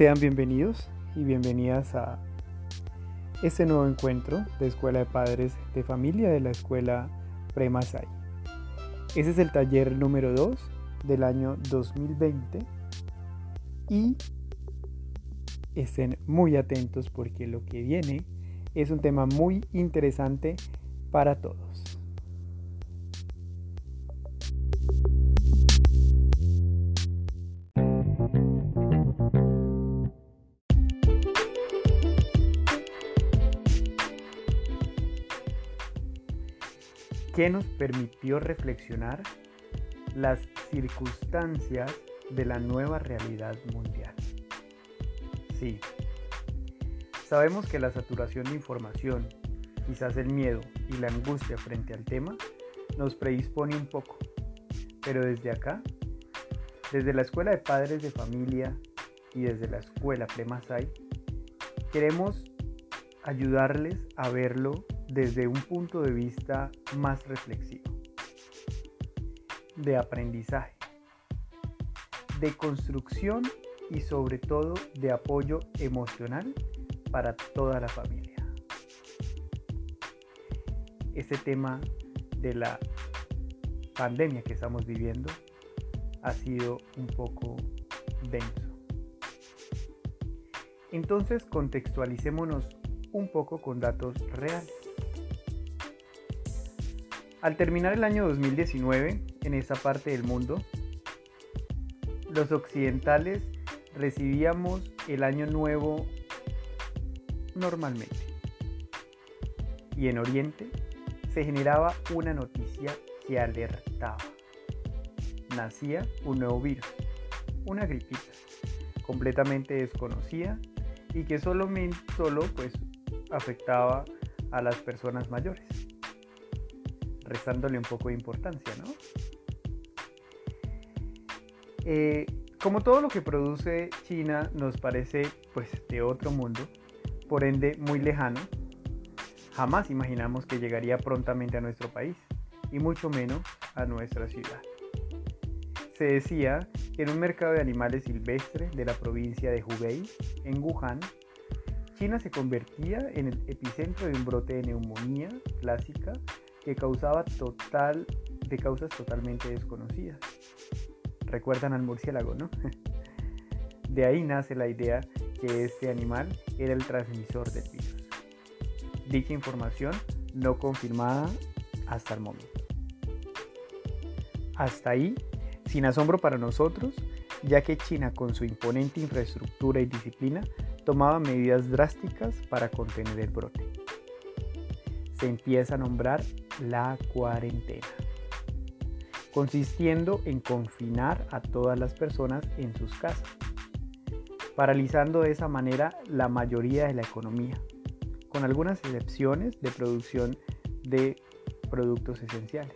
Sean bienvenidos y bienvenidas a este nuevo encuentro de Escuela de Padres de Familia de la Escuela Premasai. Ese es el taller número 2 del año 2020 y estén muy atentos porque lo que viene es un tema muy interesante para todos. ¿Qué nos permitió reflexionar las circunstancias de la nueva realidad mundial. Sí, sabemos que la saturación de información, quizás el miedo y la angustia frente al tema, nos predispone un poco, pero desde acá, desde la Escuela de Padres de Familia y desde la Escuela Premasai, queremos ayudarles a verlo desde un punto de vista más reflexivo, de aprendizaje, de construcción y sobre todo de apoyo emocional para toda la familia. Este tema de la pandemia que estamos viviendo ha sido un poco denso. Entonces contextualicémonos un poco con datos reales. Al terminar el año 2019 en esa parte del mundo, los occidentales recibíamos el año nuevo normalmente. Y en Oriente se generaba una noticia que alertaba. Nacía un nuevo virus, una gripita, completamente desconocida y que solo, solo pues, afectaba a las personas mayores restándole un poco de importancia, ¿no? Eh, como todo lo que produce China nos parece pues de otro mundo, por ende muy lejano, jamás imaginamos que llegaría prontamente a nuestro país y mucho menos a nuestra ciudad. Se decía que en un mercado de animales silvestres de la provincia de Hubei, en Wuhan, China se convertía en el epicentro de un brote de neumonía clásica que causaba total, de causas totalmente desconocidas. Recuerdan al murciélago, ¿no? De ahí nace la idea que este animal era el transmisor del virus. Dicha información no confirmada hasta el momento. Hasta ahí, sin asombro para nosotros, ya que China con su imponente infraestructura y disciplina tomaba medidas drásticas para contener el brote. Se empieza a nombrar la cuarentena, consistiendo en confinar a todas las personas en sus casas, paralizando de esa manera la mayoría de la economía, con algunas excepciones de producción de productos esenciales.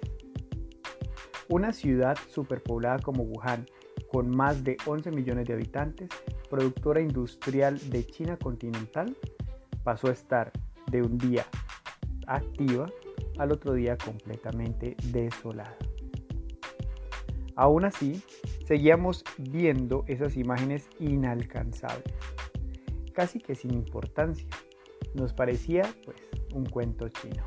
Una ciudad superpoblada como Wuhan, con más de 11 millones de habitantes, productora industrial de China continental, pasó a estar de un día activa al otro día completamente desolada. Aún así, seguíamos viendo esas imágenes inalcanzables, casi que sin importancia. Nos parecía pues un cuento chino.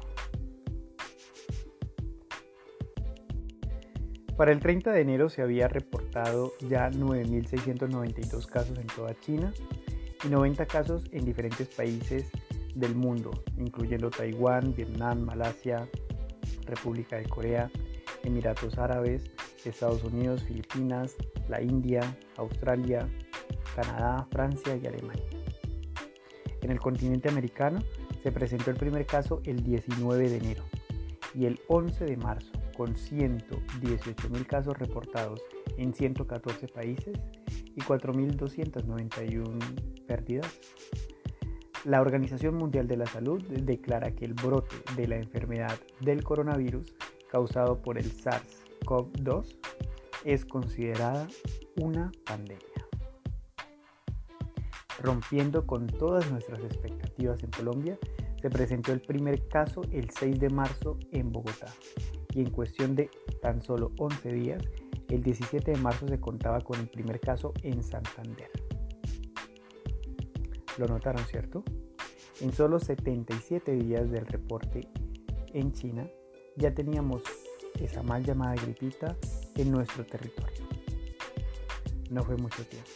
Para el 30 de enero se había reportado ya 9.692 casos en toda China y 90 casos en diferentes países del mundo, incluyendo Taiwán, Vietnam, Malasia, República de Corea, Emiratos Árabes, Estados Unidos, Filipinas, la India, Australia, Canadá, Francia y Alemania. En el continente americano se presentó el primer caso el 19 de enero y el 11 de marzo, con 118.000 casos reportados en 114 países y 4.291 pérdidas la Organización Mundial de la Salud declara que el brote de la enfermedad del coronavirus causado por el SARS-CoV-2 es considerada una pandemia. Rompiendo con todas nuestras expectativas en Colombia, se presentó el primer caso el 6 de marzo en Bogotá y en cuestión de tan solo 11 días, el 17 de marzo se contaba con el primer caso en Santander. Lo notaron, ¿cierto? En solo 77 días del reporte en China ya teníamos esa mal llamada gripita en nuestro territorio. No fue mucho tiempo.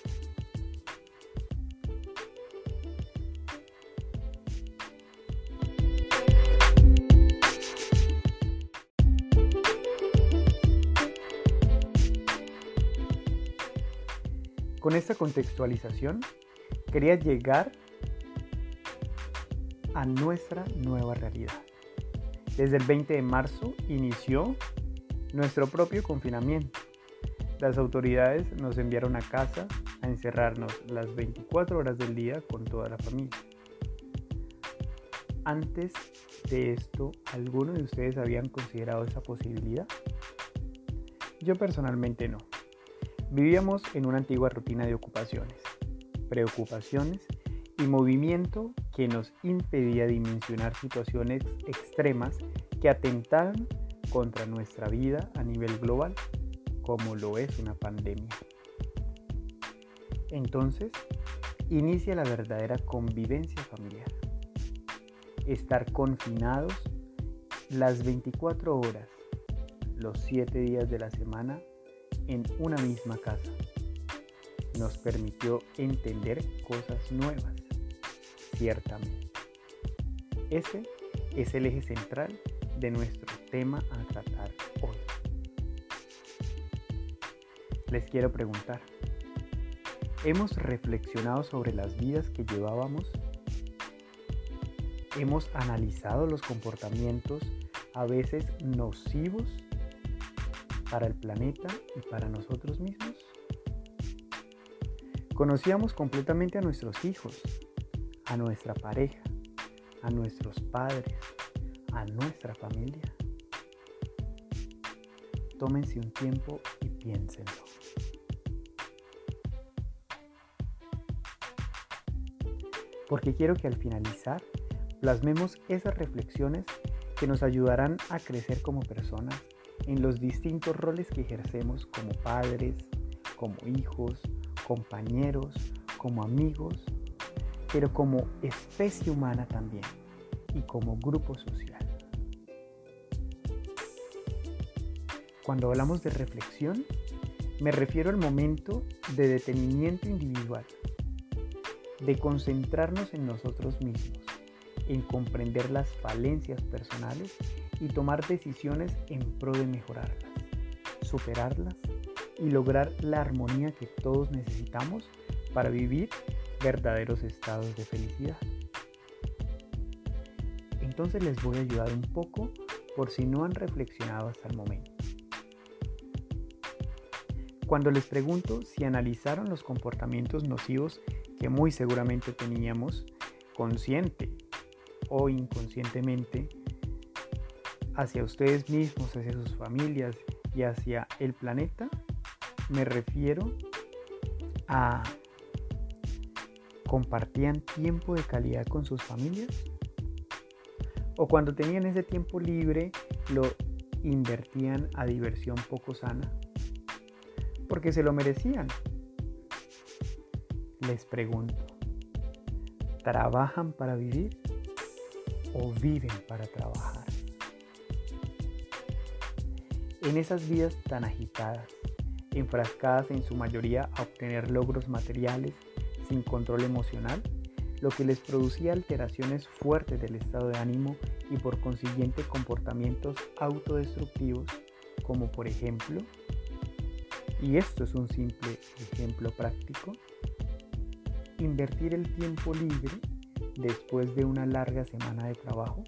Con esta contextualización quería llegar a nuestra nueva realidad. Desde el 20 de marzo inició nuestro propio confinamiento. Las autoridades nos enviaron a casa a encerrarnos las 24 horas del día con toda la familia. Antes de esto, ¿alguno de ustedes habían considerado esa posibilidad? Yo personalmente no. Vivíamos en una antigua rutina de ocupaciones, preocupaciones y movimiento que nos impedía dimensionar situaciones extremas que atentaran contra nuestra vida a nivel global, como lo es una pandemia. Entonces, inicia la verdadera convivencia familiar. Estar confinados las 24 horas, los 7 días de la semana en una misma casa. Nos permitió entender cosas nuevas, ciertamente. Ese es el eje central de nuestro tema a tratar hoy. Les quiero preguntar, ¿hemos reflexionado sobre las vidas que llevábamos? ¿Hemos analizado los comportamientos a veces nocivos para el planeta y para nosotros mismos? Conocíamos completamente a nuestros hijos, a nuestra pareja, a nuestros padres, a nuestra familia. Tómense un tiempo y piénsenlo. Porque quiero que al finalizar plasmemos esas reflexiones que nos ayudarán a crecer como personas en los distintos roles que ejercemos como padres, como hijos, compañeros, como amigos, pero como especie humana también y como grupo social. Cuando hablamos de reflexión, me refiero al momento de detenimiento individual, de concentrarnos en nosotros mismos, en comprender las falencias personales y tomar decisiones en pro de mejorarlas, superarlas y lograr la armonía que todos necesitamos para vivir verdaderos estados de felicidad. Entonces les voy a ayudar un poco por si no han reflexionado hasta el momento. Cuando les pregunto si analizaron los comportamientos nocivos que muy seguramente teníamos consciente o inconscientemente hacia ustedes mismos, hacia sus familias y hacia el planeta, me refiero a compartían tiempo de calidad con sus familias o cuando tenían ese tiempo libre lo invertían a diversión poco sana porque se lo merecían. Les pregunto, ¿trabajan para vivir o viven para trabajar? En esas vidas tan agitadas, enfrascadas en su mayoría a obtener logros materiales sin control emocional, lo que les producía alteraciones fuertes del estado de ánimo y por consiguiente comportamientos autodestructivos, como por ejemplo, y esto es un simple ejemplo práctico, invertir el tiempo libre después de una larga semana de trabajo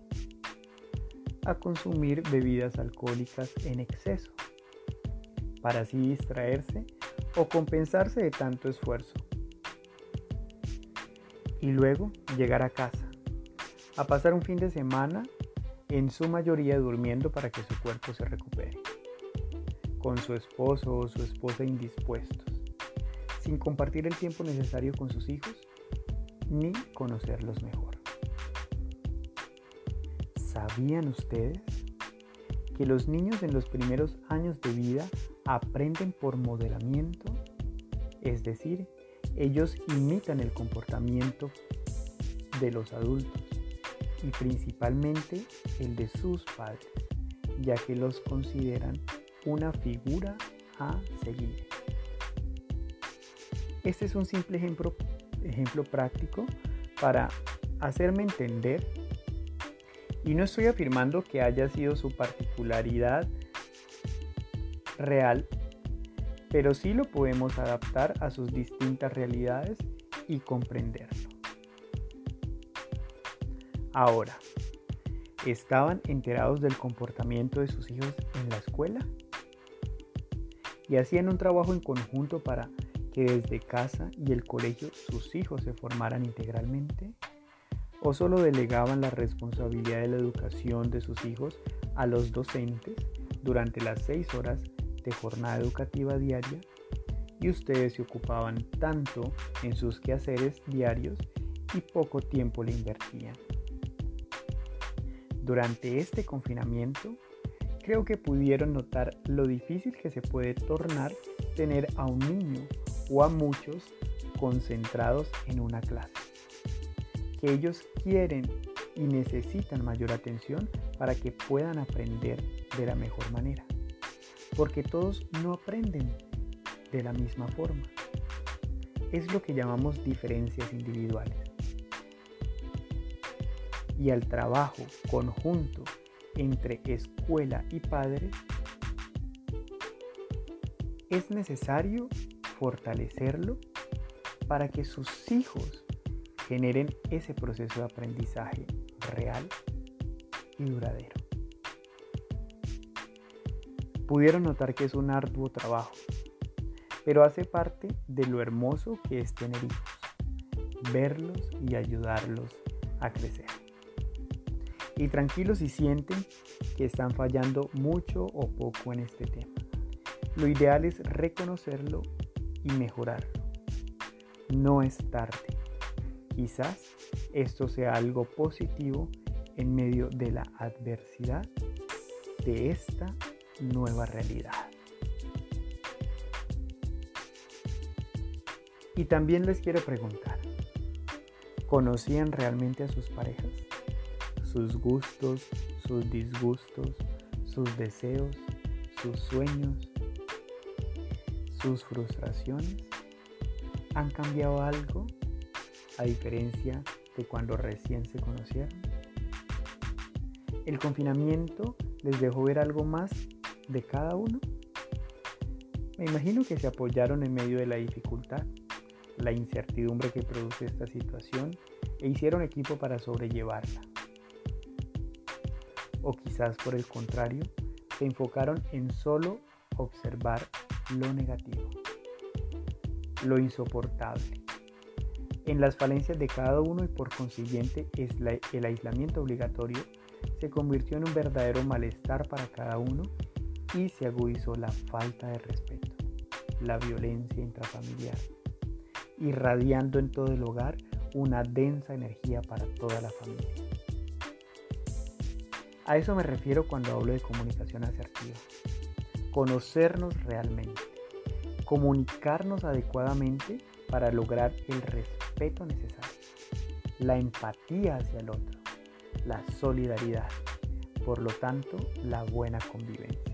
a consumir bebidas alcohólicas en exceso, para así distraerse o compensarse de tanto esfuerzo. Y luego llegar a casa, a pasar un fin de semana en su mayoría durmiendo para que su cuerpo se recupere, con su esposo o su esposa indispuestos, sin compartir el tiempo necesario con sus hijos ni conocerlos mejor. ¿Sabían ustedes que los niños en los primeros años de vida aprenden por modelamiento? Es decir, ellos imitan el comportamiento de los adultos y principalmente el de sus padres, ya que los consideran una figura a seguir. Este es un simple ejemplo, ejemplo práctico para hacerme entender y no estoy afirmando que haya sido su particularidad real, pero sí lo podemos adaptar a sus distintas realidades y comprenderlo. Ahora, ¿estaban enterados del comportamiento de sus hijos en la escuela? ¿Y hacían un trabajo en conjunto para que desde casa y el colegio sus hijos se formaran integralmente? ¿O solo delegaban la responsabilidad de la educación de sus hijos a los docentes durante las seis horas jornada educativa diaria y ustedes se ocupaban tanto en sus quehaceres diarios y poco tiempo le invertían? Durante este confinamiento, creo que pudieron notar lo difícil que se puede tornar tener a un niño o a muchos concentrados en una clase. Que ellos quieren y necesitan mayor atención para que puedan aprender de la mejor manera. Porque todos no aprenden de la misma forma. Es lo que llamamos diferencias individuales y al trabajo conjunto entre escuela y padres, es necesario fortalecerlo para que sus hijos generen ese proceso de aprendizaje real y duradero. Pudieron notar que es un arduo trabajo, pero hace parte de lo hermoso que es tener hijos, verlos y ayudarlos a crecer y tranquilos si sienten que están fallando mucho o poco en este tema. Lo ideal es reconocerlo y mejorarlo. No es tarde. Quizás esto sea algo positivo en medio de la adversidad de esta nueva realidad. Y también les quiero preguntar, ¿conocían realmente a sus parejas? sus gustos, sus disgustos, sus deseos, sus sueños, sus frustraciones? ¿Han cambiado algo a diferencia de cuando recién se conocieron? ¿El confinamiento les dejó ver algo más de cada uno? Me imagino que se apoyaron en medio de la dificultad, la incertidumbre que produce esta situación e hicieron equipo para sobrellevarla o quizás por el contrario, se enfocaron en solo observar lo negativo, lo insoportable. En las falencias de cada uno y por consiguiente el aislamiento obligatorio se convirtió en un verdadero malestar para cada uno y se agudizó la falta de respeto, la violencia intrafamiliar, irradiando en todo el hogar una densa energía para toda la familia. A eso me refiero cuando hablo de comunicación asertiva. Conocernos realmente, comunicarnos adecuadamente para lograr el respeto necesario, la empatía hacia el otro, la solidaridad, por lo tanto, la buena convivencia.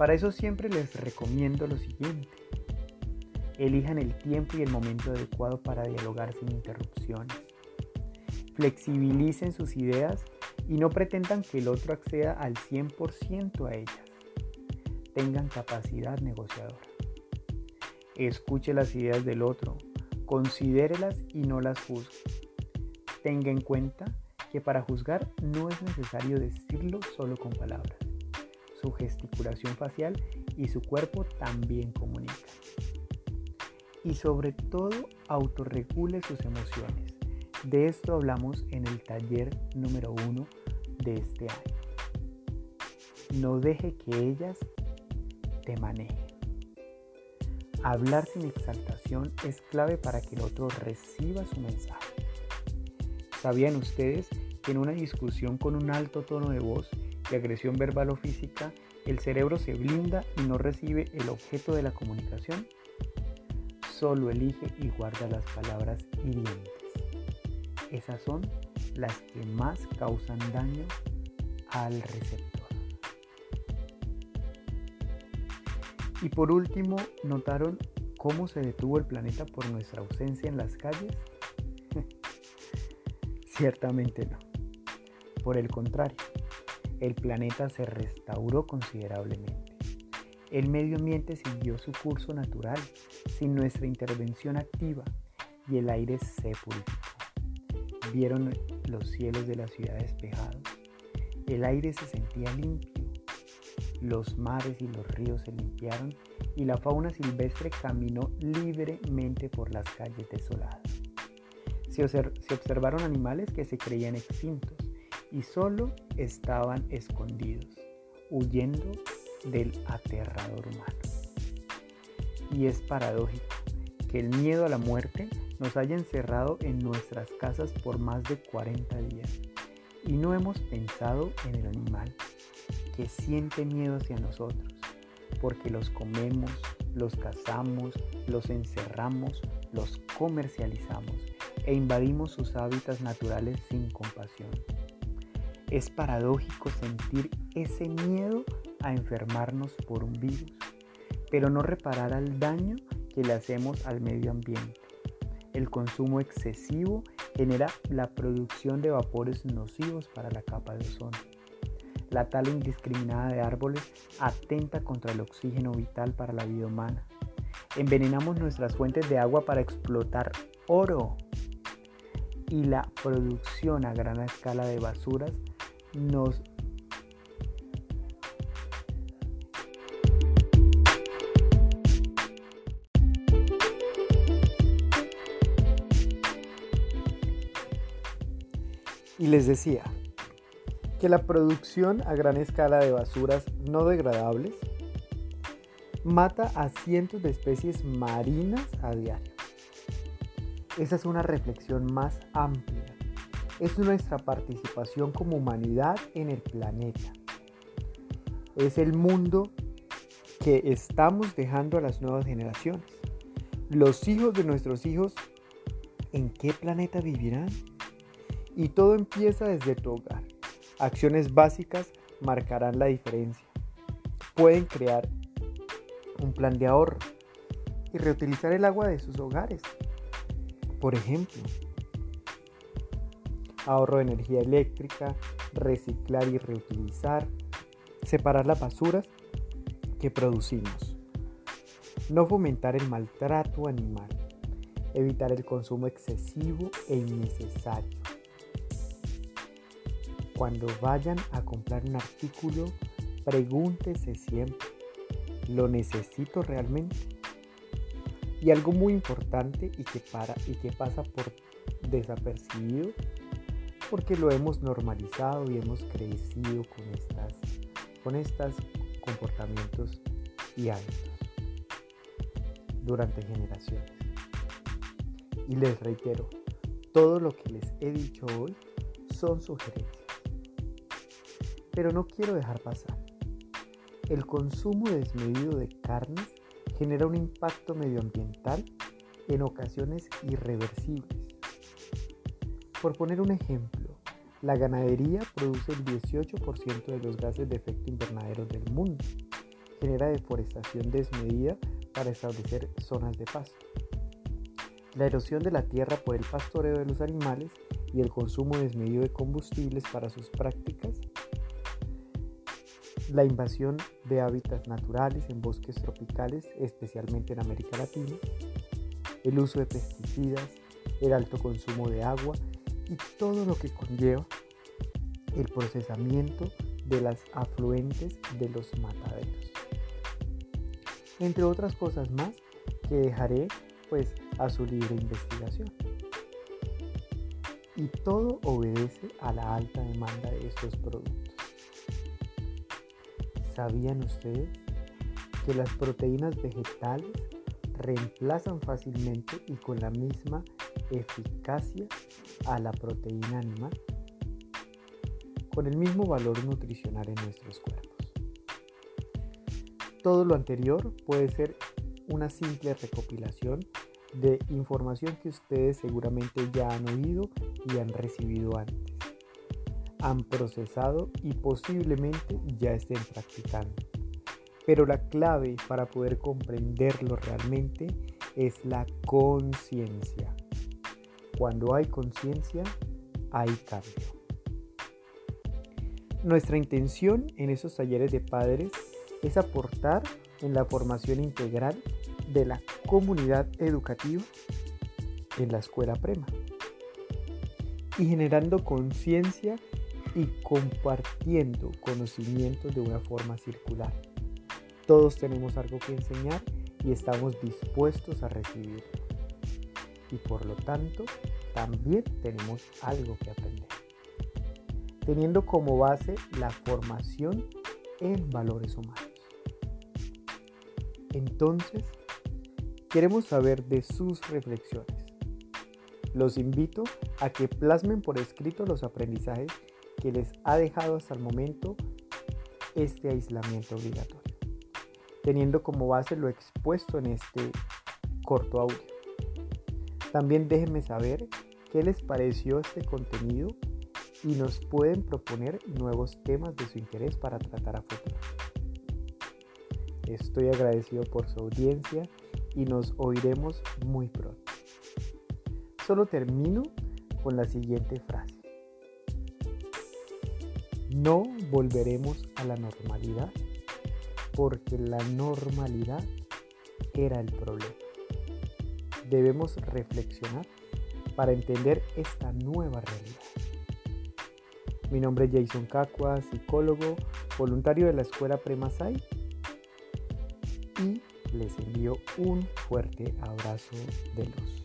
Para eso siempre les recomiendo lo siguiente. Elijan el tiempo y el momento adecuado para dialogar sin interrupciones flexibilicen sus ideas y no pretendan que el otro acceda al 100% a ellas. Tengan capacidad negociadora. Escuche las ideas del otro, considérelas y no las juzgue. Tenga en cuenta que para juzgar no es necesario decirlo solo con palabras. Su gesticulación facial y su cuerpo también comunican. Y sobre todo, autorregule sus emociones de esto hablamos en el taller número uno de este año. No deje que ellas te manejen. Hablar sin exaltación es clave para que el otro reciba su mensaje. ¿Sabían ustedes que en una discusión con un alto tono de voz y agresión verbal o física, el cerebro se blinda y no recibe el objeto de la comunicación? solo elige y guarda las palabras hirientes. Esas son las que más causan daño al receptor. Y por último, ¿notaron cómo se detuvo el planeta por nuestra ausencia en las calles? Ciertamente no. Por el contrario, el planeta se restauró considerablemente. El medio ambiente siguió su curso natural sin nuestra intervención activa y el aire se purificó. Vieron los cielos de la ciudad despejados. El aire se sentía limpio. Los mares y los ríos se limpiaron y la fauna silvestre caminó libremente por las calles desoladas. Se, observaron animales que se creían extintos y solo estaban escondidos, huyendo del aterrador humano. Y es paradójico que el miedo a la muerte nos haya encerrado en nuestras casas por más de 40 días y no hemos pensado en el animal que siente miedo hacia nosotros, porque los comemos, los cazamos, los encerramos, los comercializamos e invadimos sus hábitats naturales sin compasión. Es paradójico sentir ese miedo a enfermarnos por un virus, pero no reparar al daño que le hacemos al medio ambiente. El consumo excesivo genera la producción de vapores nocivos para la capa de ozono. La tala indiscriminada de árboles atenta contra el oxígeno vital para la vida humana. Envenenamos nuestras fuentes de agua para explotar oro. Y la producción a gran escala de basuras nos Y les decía que la producción a gran escala de basuras no degradables mata a cientos de especies marinas a diario. Esa es una reflexión más amplia es nuestra participación como humanidad en el planeta. Es el mundo que estamos dejando a las nuevas generaciones. Los hijos de nuestros hijos, ¿en qué planeta vivirán? Y todo empieza desde tu hogar. Acciones básicas marcarán la diferencia. Pueden crear un plan de ahorro y reutilizar el agua de sus hogares. Por ejemplo, ahorro de energía eléctrica, reciclar y reutilizar, separar las basuras que producimos, no fomentar el maltrato animal, evitar el consumo excesivo e innecesario. Cuando vayan a comprar un artículo, pregúntese siempre, ¿lo necesito realmente? Y algo muy importante y que, para, y que pasa por desapercibido porque lo hemos normalizado y hemos crecido con estas con estos comportamientos y hábitos durante generaciones. Y les reitero, todo lo que les he dicho hoy son sugerencias. Pero no quiero dejar pasar. El consumo desmedido de carnes genera un impacto medioambiental en ocasiones irreversibles. Por poner un ejemplo, la ganadería produce el 18% de los gases de efecto invernadero del mundo. Genera deforestación desmedida para establecer zonas de pasto. La erosión de la tierra por el pastoreo de los animales y el consumo desmedido de combustibles para sus prácticas. La invasión de hábitats naturales en bosques tropicales, especialmente en América Latina. El uso de pesticidas, el alto consumo de agua y todo lo que conlleva el procesamiento de las afluentes de los mataderos. Entre otras cosas más que dejaré pues a su libre investigación. Y todo obedece a la alta demanda de estos productos. ¿Sabían ustedes que las proteínas vegetales reemplazan fácilmente y con la misma eficacia a la proteína animal con el mismo valor nutricional en nuestros cuerpos. Todo lo anterior puede ser una simple recopilación de información que ustedes seguramente ya han oído y han recibido antes, han procesado y posiblemente ya estén practicando. Pero la clave para poder comprenderlo realmente es la conciencia. Cuando hay conciencia, hay cambio. Nuestra intención en esos talleres de padres es aportar en la formación integral de la comunidad educativa en la escuela prema y generando conciencia y compartiendo conocimientos de una forma circular. Todos tenemos algo que enseñar y estamos dispuestos a recibirlo. Y por lo tanto, también tenemos algo que aprender. Teniendo como base la formación en valores humanos. Entonces, queremos saber de sus reflexiones. Los invito a que plasmen por escrito los aprendizajes que les ha dejado hasta el momento este aislamiento obligatorio, teniendo como base lo expuesto en este corto audio. También déjenme saber qué les pareció este contenido y nos pueden proponer nuevos temas de su interés para tratar a futuro. Estoy agradecido por su audiencia y nos oiremos muy pronto. Solo termino con la siguiente frase. No volveremos a la normalidad porque la normalidad era el problema. Debemos reflexionar para entender esta nueva realidad. Mi nombre es Jason Cacua, psicólogo, voluntario de la Escuela Premasai y les envío un fuerte abrazo de luz.